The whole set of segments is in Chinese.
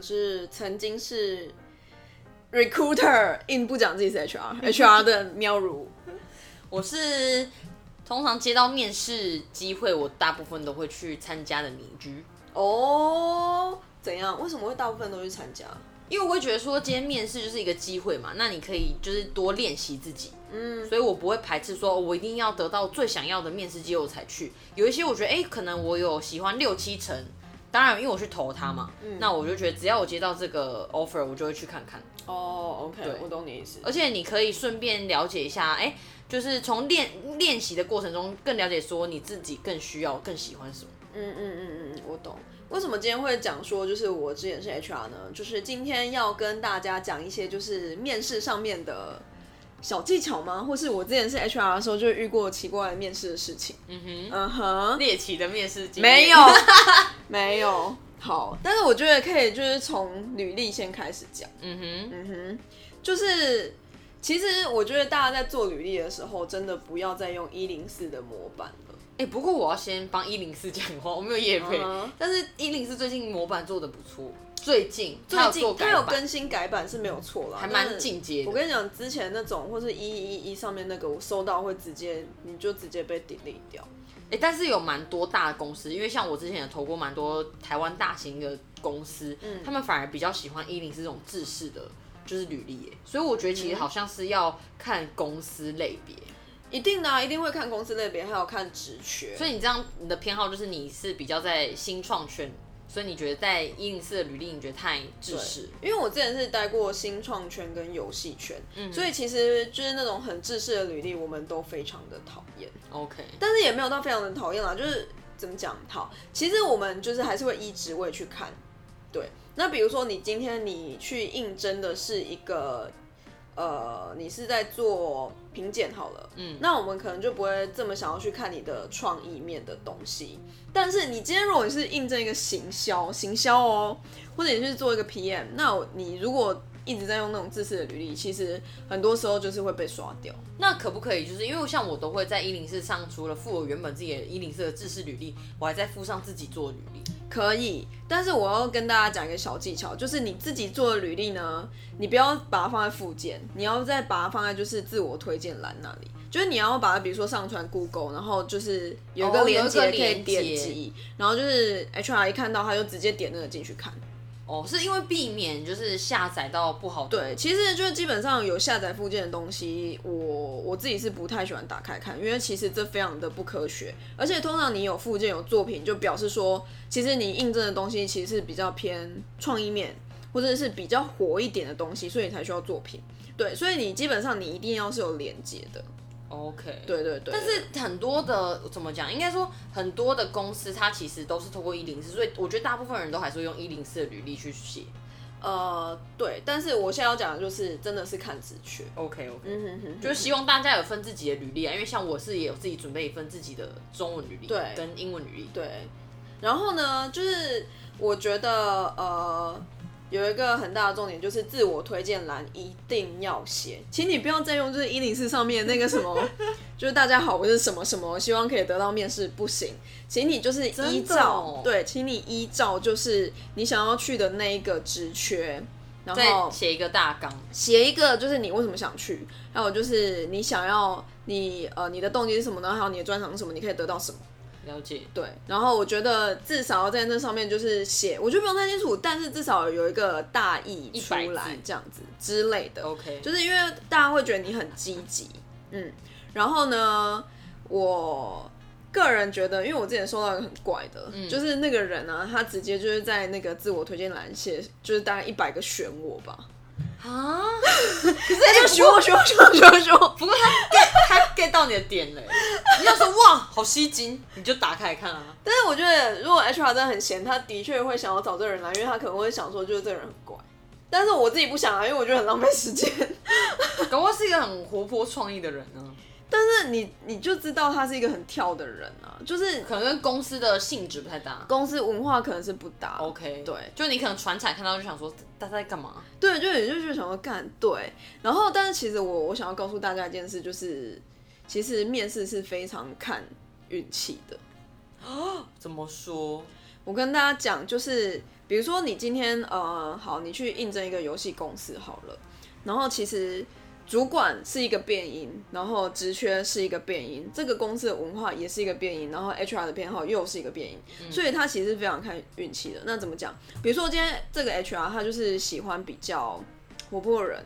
我是曾经是 recruiter，硬不讲自己是 HR，HR 的喵如。我是通常接到面试机会，我大部分都会去参加的米居。哦，怎样？为什么会大部分都去参加？因为我会觉得说，今天面试就是一个机会嘛，那你可以就是多练习自己，嗯，所以我不会排斥说，我一定要得到最想要的面试机会我才去。有一些我觉得，哎，可能我有喜欢六七成，当然因为我去投他嘛，那我就觉得只要我接到这个 offer，我就会去看看。哦，OK，我懂你意思。而且你可以顺便了解一下，哎，就是从练练习的过程中更了解说你自己更需要、更喜欢什么。嗯嗯嗯嗯，我懂。为什么今天会讲说，就是我之前是 HR 呢？就是今天要跟大家讲一些，就是面试上面的小技巧吗？或是我之前是 HR 的时候，就遇过奇怪的面试的事情。嗯哼，嗯哼，猎奇的面试经没有，没有。好，但是我觉得可以，就是从履历先开始讲。嗯哼，嗯哼，就是其实我觉得大家在做履历的时候，真的不要再用一零四的模板了。哎，不过我要先帮一零四讲话，我没有业配，但是一零四最近模板做的不错，最近最近它有更新改版是没有错啦，还蛮进阶。我跟你讲，之前那种或是一一一上面那个，我收到会直接你就直接被 delete 掉。哎，但是有蛮多大的公司，因为像我之前也投过蛮多台湾大型的公司，嗯，他们反而比较喜欢一零四这种制式的，就是履历，所以我觉得其实好像是要看公司类别。一定的，一定会看公司类别，还有看职缺。所以你这样，你的偏好就是你是比较在新创圈，所以你觉得在一零四的履历你觉得太制式？因为我之前是待过新创圈跟游戏圈，所以其实就是那种很制式的履历，我们都非常的讨厌。OK，但是也没有到非常的讨厌啦，就是怎么讲？好，其实我们就是还是会依职位去看。对，那比如说你今天你去应征的是一个。呃，你是在做品鉴好了，嗯，那我们可能就不会这么想要去看你的创意面的东西。但是你今天如果你是印证一个行销，行销哦，或者你是做一个 PM，那你如果一直在用那种自私的履历，其实很多时候就是会被刷掉。那可不可以就是因为像我都会在一零四上，除了附我原本自己的一零四的自私履历，我还在附上自己做履历。可以，但是我要跟大家讲一个小技巧，就是你自己做的履历呢，你不要把它放在附件，你要再把它放在就是自我推荐栏那里，就是你要把它比如说上传 Google，然后就是有一个链接可以点击，然后就是 HR 一看到他就直接点那个进去看。哦，是因为避免就是下载到不好。对，其实就是基本上有下载附件的东西，我我自己是不太喜欢打开看，因为其实这非常的不科学。而且通常你有附件有作品，就表示说，其实你印证的东西其实是比较偏创意面，或者是比较火一点的东西，所以才需要作品。对，所以你基本上你一定要是有连接的。OK，对对对，但是很多的怎么讲？应该说很多的公司，它其实都是透过一零四，所以我觉得大部分人都还是会用一零四的履历去写。呃，对，但是我现在要讲的就是真的是看职缺。OK OK，嗯哼哼，就是希望大家有分自己的履历啊，因为像我是也有自己准备一份自己的中文履历，对，跟英文履历，对。然后呢，就是我觉得呃。有一个很大的重点就是自我推荐栏一定要写，请你不要再用就是一零四上面那个什么，就是大家好，我是什么什么，希望可以得到面试，不行，请你就是依照对，请你依照就是你想要去的那一个职缺，然后写一个大纲，写一个就是你为什么想去，还有就是你想要你呃你的动机是什么呢？还有你的专长是什么？你可以得到什么？了解，对，然后我觉得至少要在那上面就是写，我觉得不用太清楚，但是至少有一个大意出来，这样子之类的。OK，就是因为大家会觉得你很积极，嗯，然后呢，我个人觉得，因为我之前收到一个很怪的，就是那个人呢，他直接就是在那个自我推荐栏写，就是大概一百个选我吧。啊！可是他就学我学我学我学我学我，不过他 get 他 get 到你的点嘞。你要说哇，好吸睛，你就打开看啊。但是我觉得，如果 HR 真的很闲，他的确会想要找这个人来，因为他可能会想说，就是这个人很怪。但是我自己不想啊，因为我觉得很浪费时间。搞不是一个很活泼创意的人呢。但是你你就知道他是一个很跳的人啊，就是可能跟公司的性质不太搭，公司文化可能是不搭。OK，对，就你可能传彩看到就想说他在干嘛？对，就也就是想要干对。然后，但是其实我我想要告诉大家一件事，就是其实面试是非常看运气的。啊？怎么说？我跟大家讲，就是比如说你今天呃，好，你去应征一个游戏公司好了，然后其实主管是一个变音，然后职缺是一个变音，这个公司的文化也是一个变音，然后 HR 的偏好又是一个变音，所以他其实是非常看运气的。那怎么讲？比如说今天这个 HR 他就是喜欢比较活泼的人，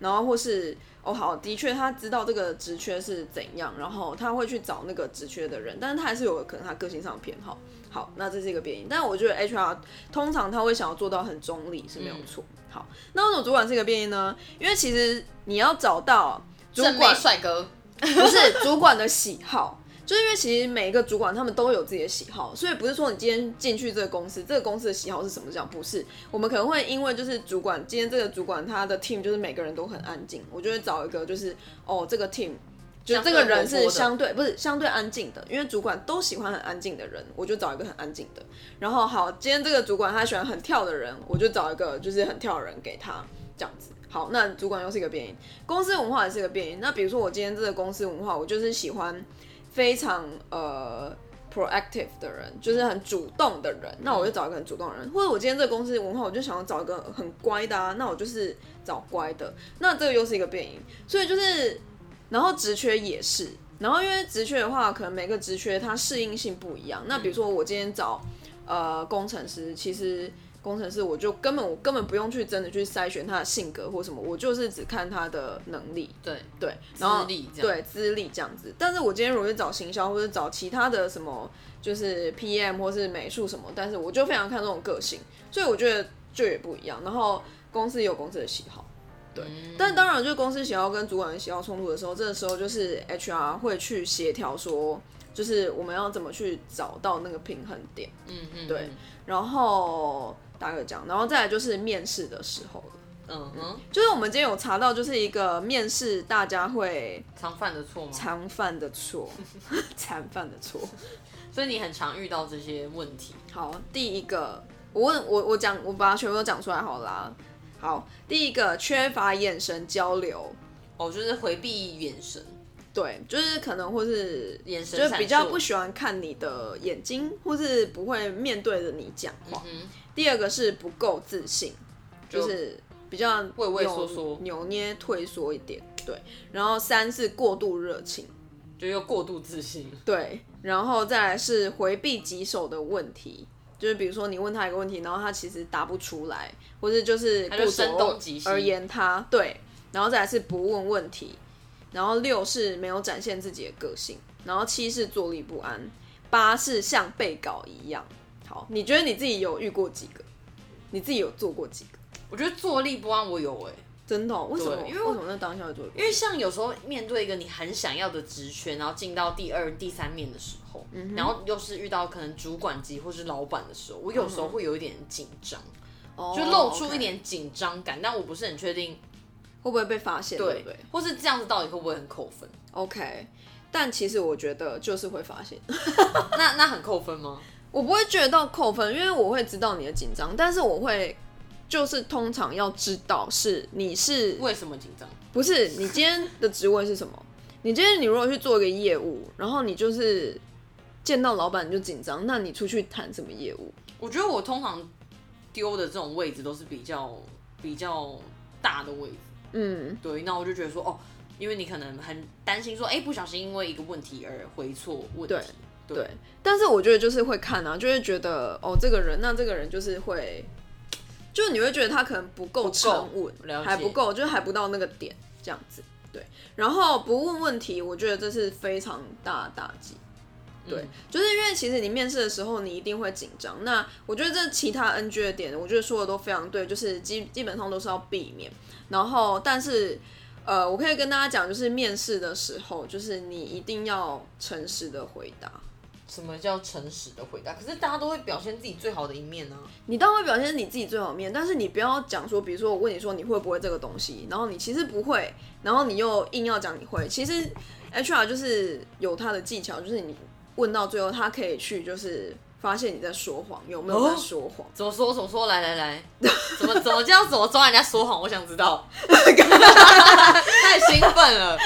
然后或是哦好，的确他知道这个职缺是怎样，然后他会去找那个职缺的人，但是他还是有可能他个性上的偏好。好，那这是一个变因，但我觉得 HR 通常他会想要做到很中立是没有错。好，那为什么主管是一个变因呢？因为其实你要找到主管帅哥，不是主管的喜好，就是因为其实每一个主管他们都有自己的喜好，所以不是说你今天进去这个公司，这个公司的喜好是什么这样，不是。我们可能会因为就是主管今天这个主管他的 team 就是每个人都很安静，我就会找一个就是哦这个 team。就这个人是相对不是相对安静的，因为主管都喜欢很安静的人，我就找一个很安静的。然后好，今天这个主管他喜欢很跳的人，我就找一个就是很跳的人给他这样子。好，那主管又是一个变因，公司文化也是一个变因。那比如说我今天这个公司文化，我就是喜欢非常呃 proactive 的人，就是很主动的人，那我就找一个很主动的人。或者我今天这个公司文化，我就想要找一个很乖的啊，那我就是找乖的。那这个又是一个变因，所以就是。然后职缺也是，然后因为职缺的话，可能每个职缺它适应性不一样。那比如说我今天找呃工程师，其实工程师我就根本我根本不用去真的去筛选他的性格或什么，我就是只看他的能力。对对，然后对资历这样子。但是我今天如果找行销或者找其他的什么，就是 PM 或是美术什么，但是我就非常看这种个性，所以我觉得就也不一样。然后公司也有公司的喜好。对，但当然，就是公司想要跟主管人喜好冲突的时候，这个时候就是 HR 会去协调，说就是我们要怎么去找到那个平衡点。嗯嗯，对。然后大概讲，然后再来就是面试的时候了。嗯哼，就是我们今天有查到，就是一个面试大家会常犯的错吗？常犯的错，常犯的错。所以你很常遇到这些问题。好，第一个，我问我我讲，我把它全部都讲出来好啦。好，第一个缺乏眼神交流，哦，就是回避眼神，对，就是可能或是眼神，就比较不喜欢看你的眼睛，或是不会面对着你讲话。第二个是不够自信，就是比较畏畏缩缩、扭捏、退缩一点。对，然后三是过度热情，就又过度自信。对，然后再来是回避棘手的问题。就是比如说，你问他一个问题，然后他其实答不出来，或者就是不懂而言他对，然后再来是不问问题，然后六是没有展现自己的个性，然后七是坐立不安，八是像被告一样。好，你觉得你自己有遇过几个？你自己有做过几个？我觉得坐立不安我有哎。真的？为什么？因为为什么在当下做？因为像有时候面对一个你很想要的职权，然后进到第二、第三面的时候，然后又是遇到可能主管级或是老板的时候，我有时候会有一点紧张，就露出一点紧张感，但我不是很确定会不会被发现，对不对？或是这样子到底会不会很扣分？OK，但其实我觉得就是会发现，那那很扣分吗？我不会觉得到扣分，因为我会知道你的紧张，但是我会。就是通常要知道是你是为什么紧张？不是你今天的职位是什么？你今天你如果去做一个业务，然后你就是见到老板就紧张，那你出去谈什么业务？我觉得我通常丢的这种位置都是比较比较大的位置。嗯，对。那我就觉得说，哦，因为你可能很担心说，哎，不小心因为一个问题而回错问题。对。但是我觉得就是会看啊，就会觉得哦，这个人，那这个人就是会。就你会觉得他可能不够沉稳，还不够，就还不到那个点这样子。对，然后不问问题，我觉得这是非常大的打击。对，就是因为其实你面试的时候，你一定会紧张。那我觉得这其他 NG 的点，我觉得说的都非常对，就是基基本上都是要避免。然后，但是呃，我可以跟大家讲，就是面试的时候，就是你一定要诚实的回答。什么叫诚实的回答？可是大家都会表现自己最好的一面呢。你当然会表现你自己最好的面，但是你不要讲说，比如说我问你说你会不会这个东西，然后你其实不会，然后你又硬要讲你会。其实 HR 就是有他的技巧，就是你问到最后，他可以去就是发现你在说谎，有没有在说谎？怎么说？怎么说？来来来，怎么怎么叫怎么抓人家说谎？我想知道，太兴奋了。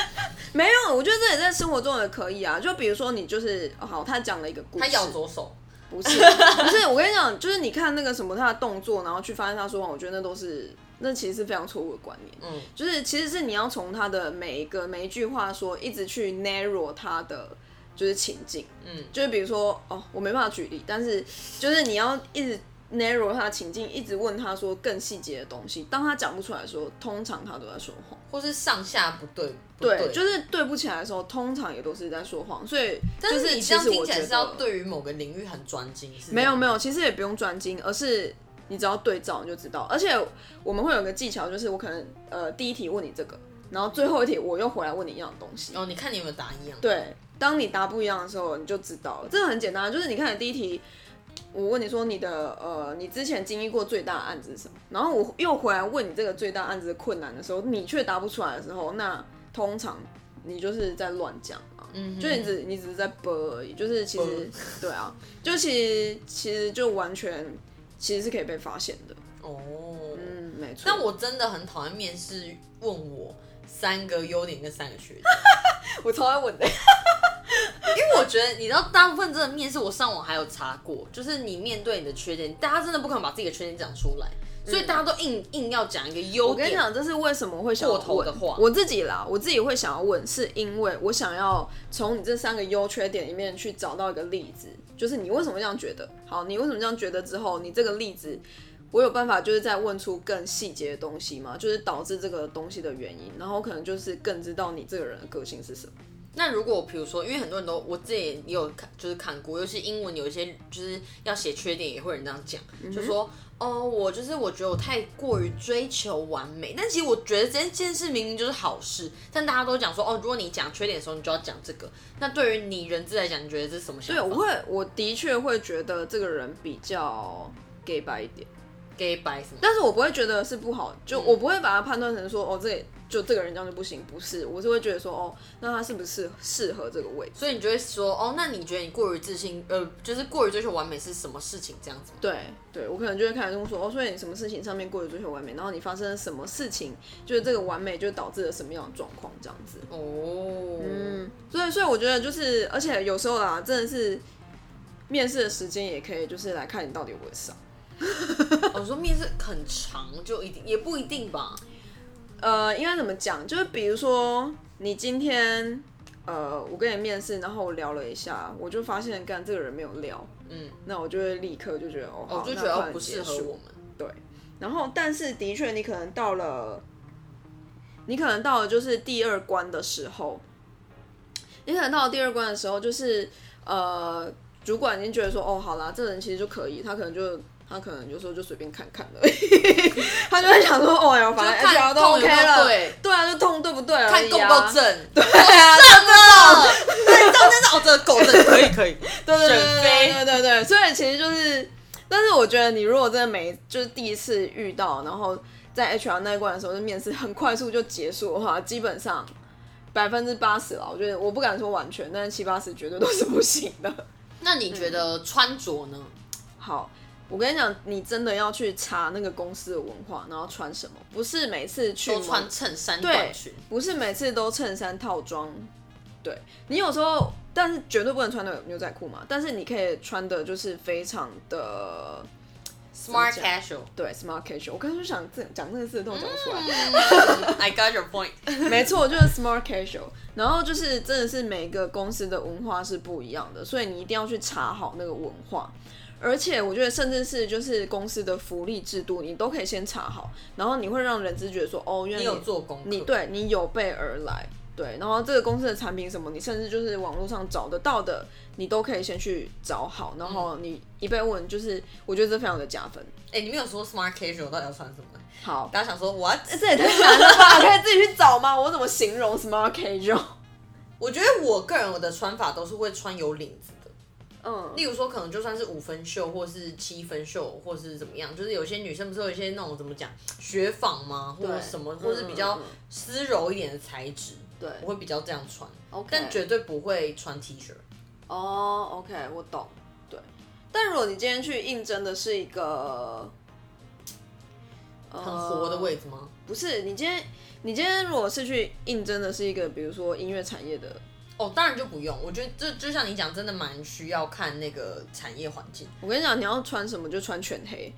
没有，我觉得这也在生活中也可以啊。就比如说，你就是好，他讲了一个故事，他咬左手，不是 不是，我跟你讲，就是你看那个什么他的动作，然后去发现他说谎，我觉得那都是那其实是非常错误的观念。嗯，就是其实是你要从他的每一个每一句话说，一直去 narrow 他的就是情境。嗯，就是比如说哦，我没办法举例，但是就是你要一直 narrow 他的情境，一直问他说更细节的东西。当他讲不出来的时候，通常他都在说谎。或是上下不对，不对，就是对不起来的时候，通常也都是在说谎。所以，但就是你这样听起来是要对于某个领域很专精，是没有没有，有，其实也不用专精，而是你只要对照你就知道。而且我们会有个技巧，就是我可能呃第一题问你这个，然后最后一题我又回来问你一样的东西。哦，你看你有没有答一样？对，当你答不一样的时候，你就知道了。这个很简单，就是你看你第一题，我问你说你的呃，你之前经历过最大的案子是什么？然后我又回来问你这个最大案子的困难的时候，你却答不出来的时候，那通常你就是在乱讲嘛。嗯哼，就你只你只是在播而已，就是其实对啊，就其实其实就完全其实是可以被发现的。哦，嗯，没错。但我真的很讨厌面试问我三个优点跟三个缺点，我超爱问的，因为我觉得你知道，大部分真的面试，我上网还有查过，就是你面对你的缺点，大家真的不可能把自己的缺点讲出来，所以大家都硬硬要讲一个优点。我跟你讲，这是为什么会想要过头的话我自己啦，我自己会想要问，是因为我想要从你这三个优缺点里面去找到一个例子，就是你为什么这样觉得？好，你为什么这样觉得之后，你这个例子，我有办法就是再问出更细节的东西吗？就是导致这个东西的原因，然后可能就是更知道你这个人的个性是什么。那如果比如说，因为很多人都我自己也有看，就是看过，尤其英文有一些就是要写缺点，也会有人这样讲，就说哦，我就是我觉得我太过于追求完美，但其实我觉得这件事明明就是好事，但大家都讲说哦，如果你讲缺点的时候，你就要讲这个。那对于你人质来讲，你觉得这是什么想对，我会，我的确会觉得这个人比较 gay 白一点，gay 白什么？但是我不会觉得是不好，就我不会把它判断成说哦，这就这个人这样就不行，不是，我是会觉得说哦，那他是不是适合这个位置？所以你就会说哦，那你觉得你过于自信，呃，就是过于追求完美是什么事情？这样子吗？对，对我可能就会开始跟我说哦，所以你什么事情上面过于追求完美，然后你发生了什么事情，就是这个完美就导致了什么样的状况这样子。哦，嗯，所以所以我觉得就是，而且有时候啦，真的是面试的时间也可以，就是来看你到底有没有上。我 说面试很长，就一定也不一定吧。呃，应该怎么讲？就是比如说，你今天，呃，我跟你面试，然后我聊了一下，我就发现，干这个人没有聊，嗯，那我就会立刻就觉得，哦，好我就觉得哦不适合我们。对，然后但是的确，你可能到了，你可能到了就是第二关的时候，你可能到了第二关的时候，就是呃，主管已经觉得说，哦，好啦，这人其实就可以，他可能就。他可能有时候就随便看看而已，他就会想说，哦哟，反正 HR 都 OK 了，对。对啊，就痛对不对而看够不够正，对啊，正的，对，中间是哦，这个够正，可以可以，对对对对对对，所以其实就是，但是我觉得你如果真的没就是第一次遇到，然后在 HR 那一关的时候，就面试很快速就结束的话，基本上百分之八十了，我觉得我不敢说完全，但是七八十绝对都是不行的。那你觉得穿着呢？好，我跟你讲，你真的要去查那个公司的文化，然后穿什么，不是每次去都穿衬衫对短裙，不是每次都衬衫套装，对你有时候，但是绝对不能穿的牛仔裤嘛。但是你可以穿的就是非常的 smart casual。对 smart casual。我刚刚就想这讲这个字都讲不出来，嗯 I got your point。没错，就是 smart casual。然后就是真的是每个公司的文化是不一样的，所以你一定要去查好那个文化。而且我觉得，甚至是就是公司的福利制度，你都可以先查好，然后你会让人资觉得说，哦，原来你有做功课，你对你有备而来，对，然后这个公司的产品什么，你甚至就是网络上找得到的，你都可以先去找好，然后你一被问，就是我觉得这非常的加分。哎，你没有说 smart casual 到底要穿什么？好，大家想说 what？这也太难了吧？可以自己去找吗？我怎么形容 smart casual？我觉得我个人我的穿法都是会穿有领子的，嗯，例如说可能就算是五分袖或是七分袖，或是怎么样，就是有些女生不是有一些那种怎么讲雪纺吗，或者什么，嗯或是比较丝柔一点的材质，对我会比较这样穿，，OK，但绝对不会穿 T 恤。哦，OK，我懂，对。但如果你今天去应征的是一个很活的位置吗？不是，你今天你今天如果是去应征的是一个，比如说音乐产业的哦，当然就不用。我觉得这就像你讲，真的蛮需要看那个产业环境。我跟你讲，你要穿什么就穿全黑。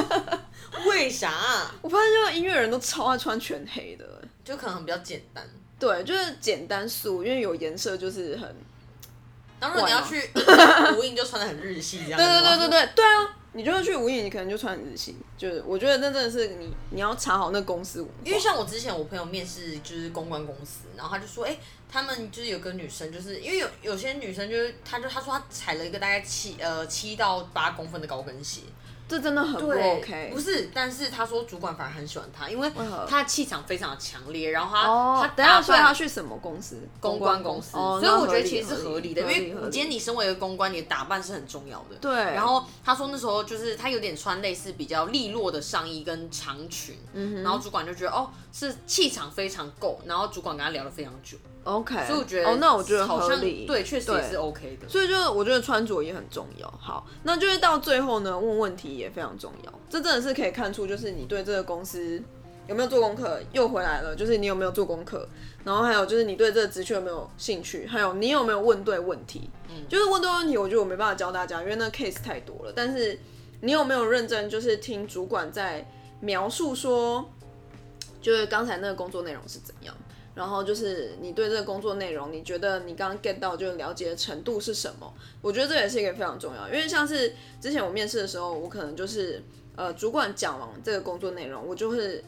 为啥？我发现这个音乐人都超爱穿全黑的，就可能比较简单。对，就是简单素，因为有颜色就是很。然后如果你要去无印，就穿的很日系这样。对对对对对对啊！你就去无印，你可能就穿很日系。就是我觉得那真的是你你要查好那公司。因为像我之前我朋友面试就是公关公司，然后他就说，哎，他们就是有个女生，就是因为有有些女生就是，她就她说她踩了一个大概七呃七到八公分的高跟鞋。这真的很不 OK，不是，但是他说主管反而很喜欢他，因为他的气场非常的强烈，然后他他等下说他去什么公司？公关公司，所以我觉得其实是合理的，因为今天你身为一个公关，你的打扮是很重要的。对。然后他说那时候就是他有点穿类似比较利落的上衣跟长裙，然后主管就觉得哦是气场非常够，然后主管跟他聊了非常久。OK，所以我觉得哦，那我觉得好像，对，确实也是 OK 的。所以就是我觉得穿着也很重要。好，那就是到最后呢，问问题也非常重要。这真的是可以看出，就是你对这个公司有没有做功课。又回来了，就是你有没有做功课，然后还有就是你对这个职缺有没有兴趣，还有你有没有问对问题。嗯，就是问对问题，我觉得我没办法教大家，因为那 case 太多了。但是你有没有认真，就是听主管在描述说，就是刚才那个工作内容是怎样？然后就是你对这个工作内容，你觉得你刚刚 get 到就了解的程度是什么？我觉得这也是一个非常重要，因为像是之前我面试的时候，我可能就是呃主管讲完这个工作内容，我就会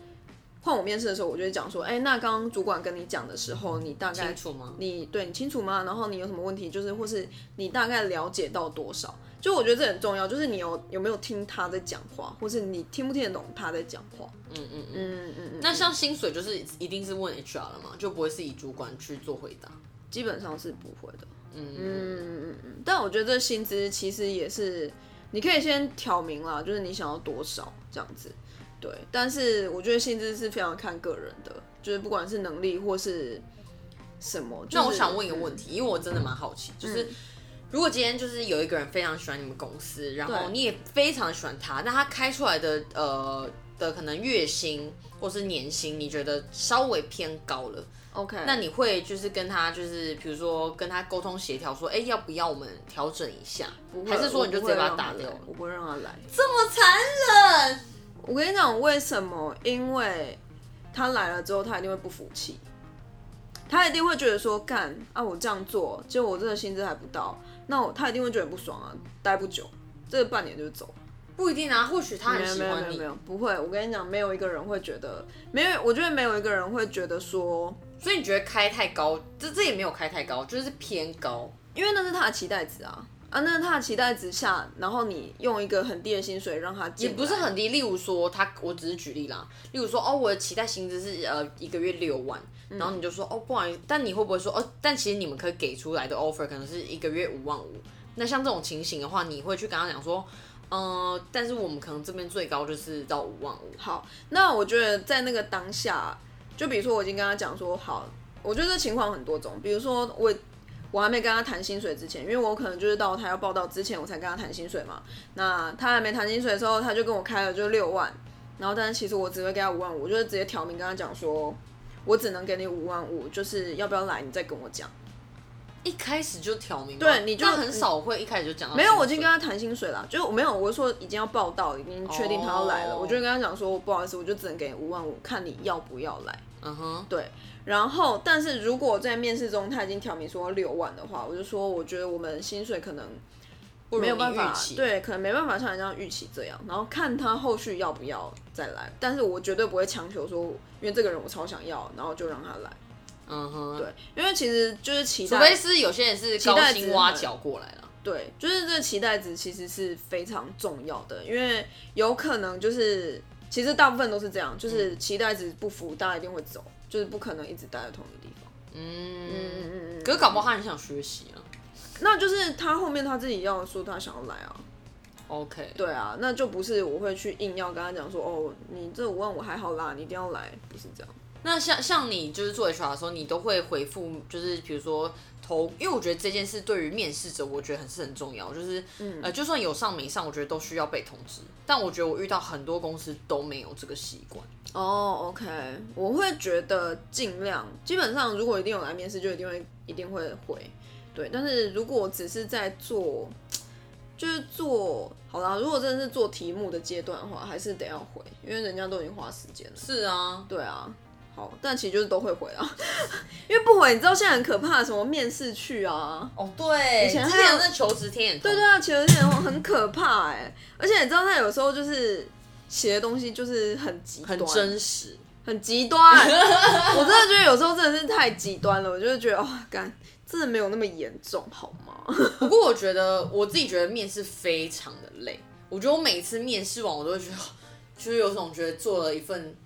换我面试的时候，我就会讲说，哎，那刚刚主管跟你讲的时候，你大概清楚吗？你对你清楚吗？然后你有什么问题，就是或是你大概了解到多少？就我觉得这很重要，就是你有有没有听他在讲话，或是你听不听得懂他在讲话？嗯嗯嗯嗯嗯。那像薪水就是一定是问 HR 了嘛，就不会是以主管去做回答？基本上是不会的。嗯嗯嗯嗯嗯。但我觉得这薪资其实也是，你可以先挑明啦，就是你想要多少这样子。对，但是我觉得薪资是非常看个人的，就是不管是能力或是什么。那我想问一个问题，因为我真的蛮好奇，就是。如果今天就是有一个人非常喜欢你们公司，然后你也非常喜欢他，那他开出来的呃的可能月薪或是年薪，你觉得稍微偏高了，OK？那你会就是跟他就是比如说跟他沟通协调说，哎，要不要我们调整一下？还是说你就直接把他打掉？我不会让他来，这么残忍？我跟你讲为什么？因为他来了之后，他一定会不服气，他一定会觉得说，干啊，我这样做，结果我这个薪资还不到。那他一定会觉得不爽啊，待不久，这半年就走，不一定啊，或许他很喜欢你，没有，不会，我跟你讲，没有一个人会觉得，没有，我觉得没有一个人会觉得说，所以你觉得开太高，这这也没有开太高，就是偏高，因为那是他的期待值啊，啊，那是他的期待值下，然后你用一个很低的薪水让他，也不是很低，例如说他，我只是举例啦，例如说哦，我的期待薪资是呃一个月六万。然后你就说哦不好意思，但你会不会说哦？但其实你们可以给出来的 offer 可能是一个月五万五。那像这种情形的话，你会去跟他讲说，嗯，但是我们可能这边最高就是到五万五。好，那我觉得在那个当下，就比如说我已经跟他讲说好，我觉得这情况很多种。比如说我我还没跟他谈薪水之前，因为我可能就是到他要报道之前我才跟他谈薪水嘛。那他还没谈薪水的时候，他就跟我开了就六万，然后但是其实我只会给他五万五，我就直接挑明跟他讲说。我只能给你五万五，就是要不要来，你再跟我讲。一开始就挑明，对，你就很少会一开始就讲。没有，我已经跟他谈薪水了，就是我没有，我说已经要报道，已经确定他要来了，我就跟他讲说，不好意思，我就只能给五万五，看你要不要来。嗯哼，对。然后，但是如果在面试中他已经挑明说六万的话，我就说，我觉得我们薪水可能。没有办法，对，可能没办法像人家预期这样，然后看他后续要不要再来，但是我绝对不会强求说，因为这个人我超想要，然后就让他来。嗯哼，对，因为其实就是期待，除非是有些人是高薪挖角过来了，对，就是这个期待值其实是非常重要的，因为有可能就是其实大部分都是这样，就是期待值不符，大家一定会走，就是不可能一直待在同一个地方。嗯嗯嗯嗯，可是搞不好他很想学习啊。那就是他后面他自己要说他想要来啊，OK，对啊，那就不是我会去硬要跟他讲说哦，你这五万我还好啦，你一定要来，不是这样。那像像你就是做 HR 的时候，你都会回复，就是比如说投，因为我觉得这件事对于面试者，我觉得很是很重要，就是、呃，就算有上没上，我觉得都需要被通知。但我觉得我遇到很多公司都没有这个习惯。哦、o k 我会觉得尽量，基本上如果一定有来面试，就一定会一定会回，对。但是如果只是在做，就是做好啦，如果真的是做题目的阶段的话，还是得要回，因为人家都已经花时间了。是啊，对啊，好，但其实就是都会回啊，因为不回，你知道现在很可怕，什么面试去啊，哦对，以前还有那求职天眼通，对对啊，其实有点很可怕哎、而且你知道他有时候就是写的东西就是很极端，很真实。很极端，我真的觉得有时候真的是太极端了，我就是觉得哦，干，真的没有那么严重好吗？不过我觉得我自己觉得面试非常的累，我觉得我每次面试完，我都会觉得，就是有种觉得做了一份，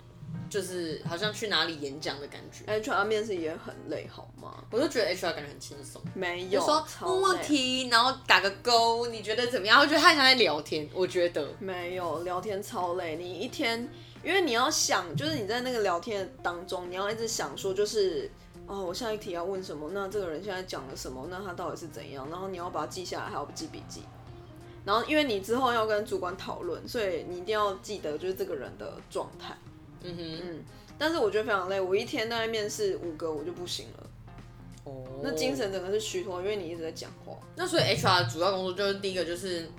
就是好像去哪里演讲的感觉。HR 面试也很累好吗？我就觉得 HR 感觉很轻松，没有，就说超问问，题，然后打个勾，你觉得怎么样？我觉得他很像在聊天，我觉得。没有聊天超累，你一天，因为你要想，就是你在那个聊天当中，你要一直想说，就是哦，我下一题要问什么？那这个人现在讲了什么？那他到底是怎样？然后你要把它记下来，还要记笔记。然后，因为你之后要跟主管讨论，所以你一定要记得就是这个人的状态。嗯哼，嗯，但是我觉得非常累，我一天大概面试五个，我就不行了。哦，那精。神整个是虚脱，因为你一直在讲话。那所以 HR 的主要工作就是第一个就是，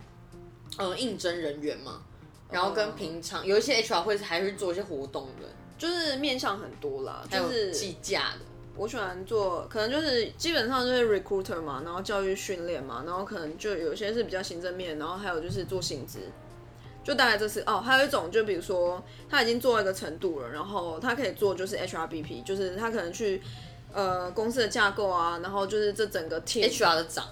呃，应征人员嘛，然后跟平常有一些 HR 会还是做一些活动的，就是面向很多啦，就是计价的。我喜欢做，可能就是基本上就是 recruiter 嘛，然后教育训练嘛，然后可能就有些是比较行政面，然后还有就是做薪资，就大概这是哦。还有一种就比如说他已经做到一个程度了，然后他可以做就是 HRBP，就是他可能去呃公司的架构啊，然后就是这整个 team HR 的长，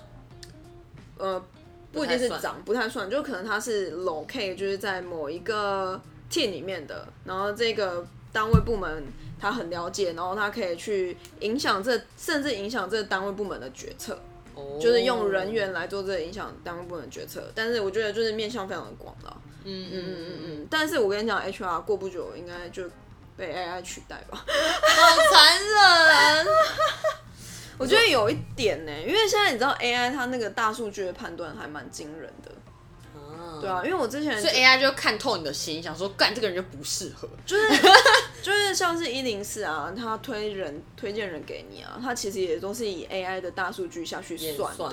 呃，不一定是长，不太算，就可能他是 locate，就是在某一个 team 里面的，然后这个单位部门他很了解，然后他可以去影响这，甚至影响这个单位部门的决策，就是用人员来做这个影响单位部门的决策。但是我觉得就是面向非常的广啦，嗯嗯嗯嗯嗯。但是我跟你讲，HR 过不久应该就被 AI 取代吧。好残忍。我觉得有一点呢，因为现在你知道 AI 它那个大数据的判断还蛮惊人的。对啊，因为我之前所以 AI 就看透你的心，想说干这个人就不适合。就是就是像是一零四啊，他推人推荐人给你啊，他其实也都是以 AI 的大数据下去算的，算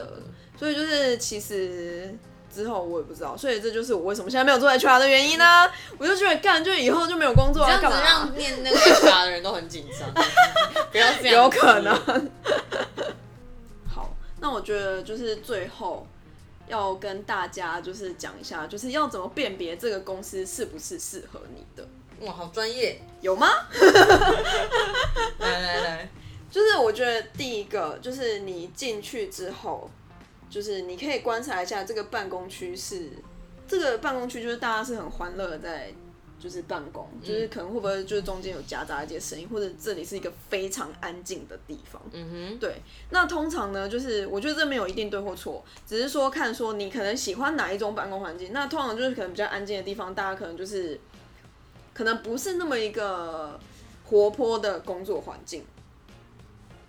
所以就是其实之后我也不知道，所以这就是我为什么现在没有做 HR 的原因呢？我就觉得干就以后就没有工作了，这样子干嘛？让念那个 HR 的人都很紧张，不要这样。有可能。好，那我觉得就是最后要跟大家就是讲一下，就是要怎么辨别这个公司是不是适合你的，哇，好专业！有吗？来来来，就是我觉得第一个就是你进去之后，就是你可以观察一下这个办公区是这个办公区，就是大家是很欢乐的在就是办公，就是可能会不会就是中间有夹杂一些声音，或者这里是一个非常安静的地方。嗯哼，对，那通常呢，就是我觉得这没有一定对或错，只是说看说你可能喜欢哪一种办公环境。那通常就是可能比较安静的地方，大家可能就是可能不是那么一个活泼的工作环境，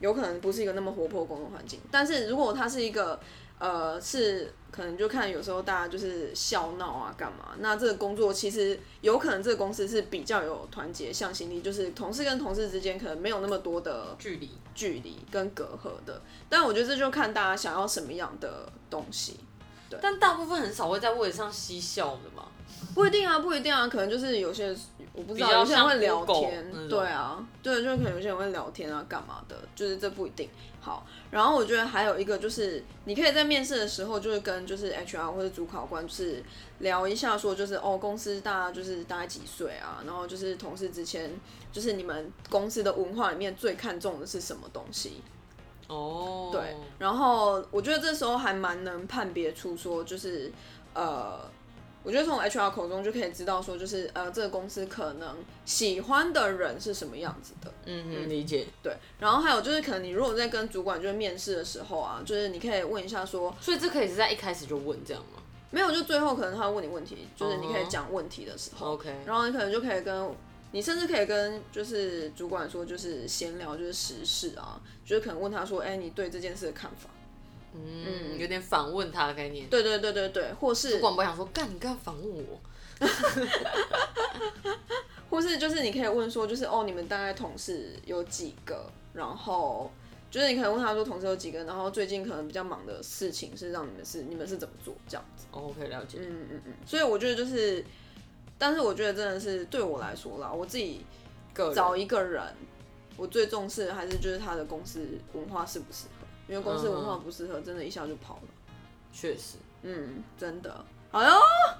有可能不是一个那么活泼的工作环境。但是如果它是一个呃，是可能就看有时候大家就是笑闹啊，干嘛？那这个工作其实有可能这个公司是比较有团结向心力，就是同事跟同事之间可能没有那么多的距离。距离跟隔阂的。但我觉得这就看大家想要什么样的东西，对但大部分很少会在位置上嬉笑的嘛？不一定啊，不一定啊，可能就是有些我不知道，有些人会聊天对啊，对，就可能有些人会聊天啊，干嘛的，就是这不一定。好，然后我觉得还有一个就是，你可以在面试的时候，就是跟就是 HR 或者主考官，就是聊一下，说就是哦，公司大家就是大概几岁啊，然后就是同事之间，就是你们公司的文化里面最看重的是什么东西。哦，对，然后我觉得这时候还蛮能判别出说，就是呃，我觉得从 HR 口中就可以知道说，就是呃，这个公司可能喜欢的人是什么样子的。嗯嗯，理解。对，然后还有就是，可能你如果在跟主管就是面试的时候啊，就是你可以问一下说，所以这可以是在一开始就问这样吗没有就最后可能他会问你问题，就是你可以讲问题的时候。？OK，然后你可能就可以跟你甚至可以跟就是主管说，就是闲聊，就是时事啊，就是可能问他说，哎、你对这件事的看法？嗯，有点反问他的概念。对对对对对，或是主管不想说，干你干嘛反问我？或是就是你可以问说，就是哦，你们大概同事有几个？然后就是你可能问他说，同事有几个？然后最近可能比较忙的事情是让你们是你们是怎么做这样子？哦，可以了解。嗯嗯嗯。所以我觉得就是，但是我觉得真的是对我来说啦，我自己找一个人，我最重视的还是就是他的公司文化适不适合，因为公司文化不适合，真的一下就跑了。确实，嗯，真的。好哟，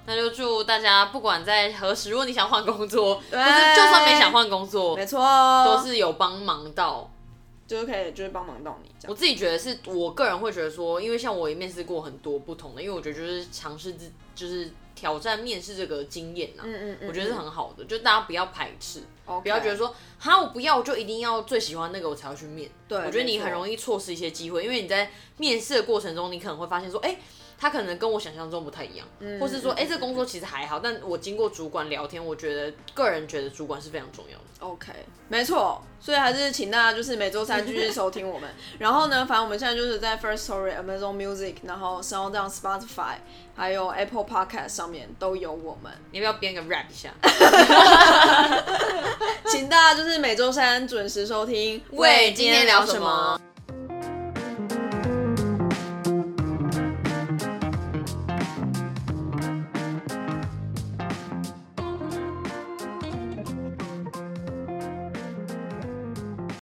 那就祝大家不管在何时，如果你想换工作，对或是就算没想换工作，没错，都是有帮忙到。就是可以就是帮忙到你。我自己觉得是我个人会觉得说，因为像我也面试过很多不同的，因为我觉得就是尝试自就是挑战面试这个经验呐、嗯嗯嗯，我觉得是很好的，就大家不要排斥。不不要觉得说，哈，我不要，我就一定要最喜欢那个我才要去面。对我觉得你很容易错失一些机会，因为你在面试的过程中，你可能会发现说，哎、他可能跟我想象中不太一样，嗯或是说，哎、这工作其实还好，但我经过主管聊天，我觉得个人觉得主管是非常重要的。OK，没错，所以还是请大家就是每周三继续收听我们。然后呢，反正我们现在就是在 First Story、Amazon Music，然后 Sound on Spotify，还有 Apple Podcast 上面都有我们。你要不要编个 rap 一下？请大家就是每周三准时收听。喂今天聊什么？